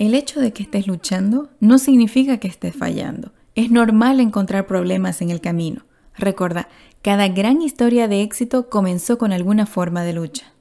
El hecho de que estés luchando no significa que estés fallando. Es normal encontrar problemas en el camino. Recuerda, cada gran historia de éxito comenzó con alguna forma de lucha.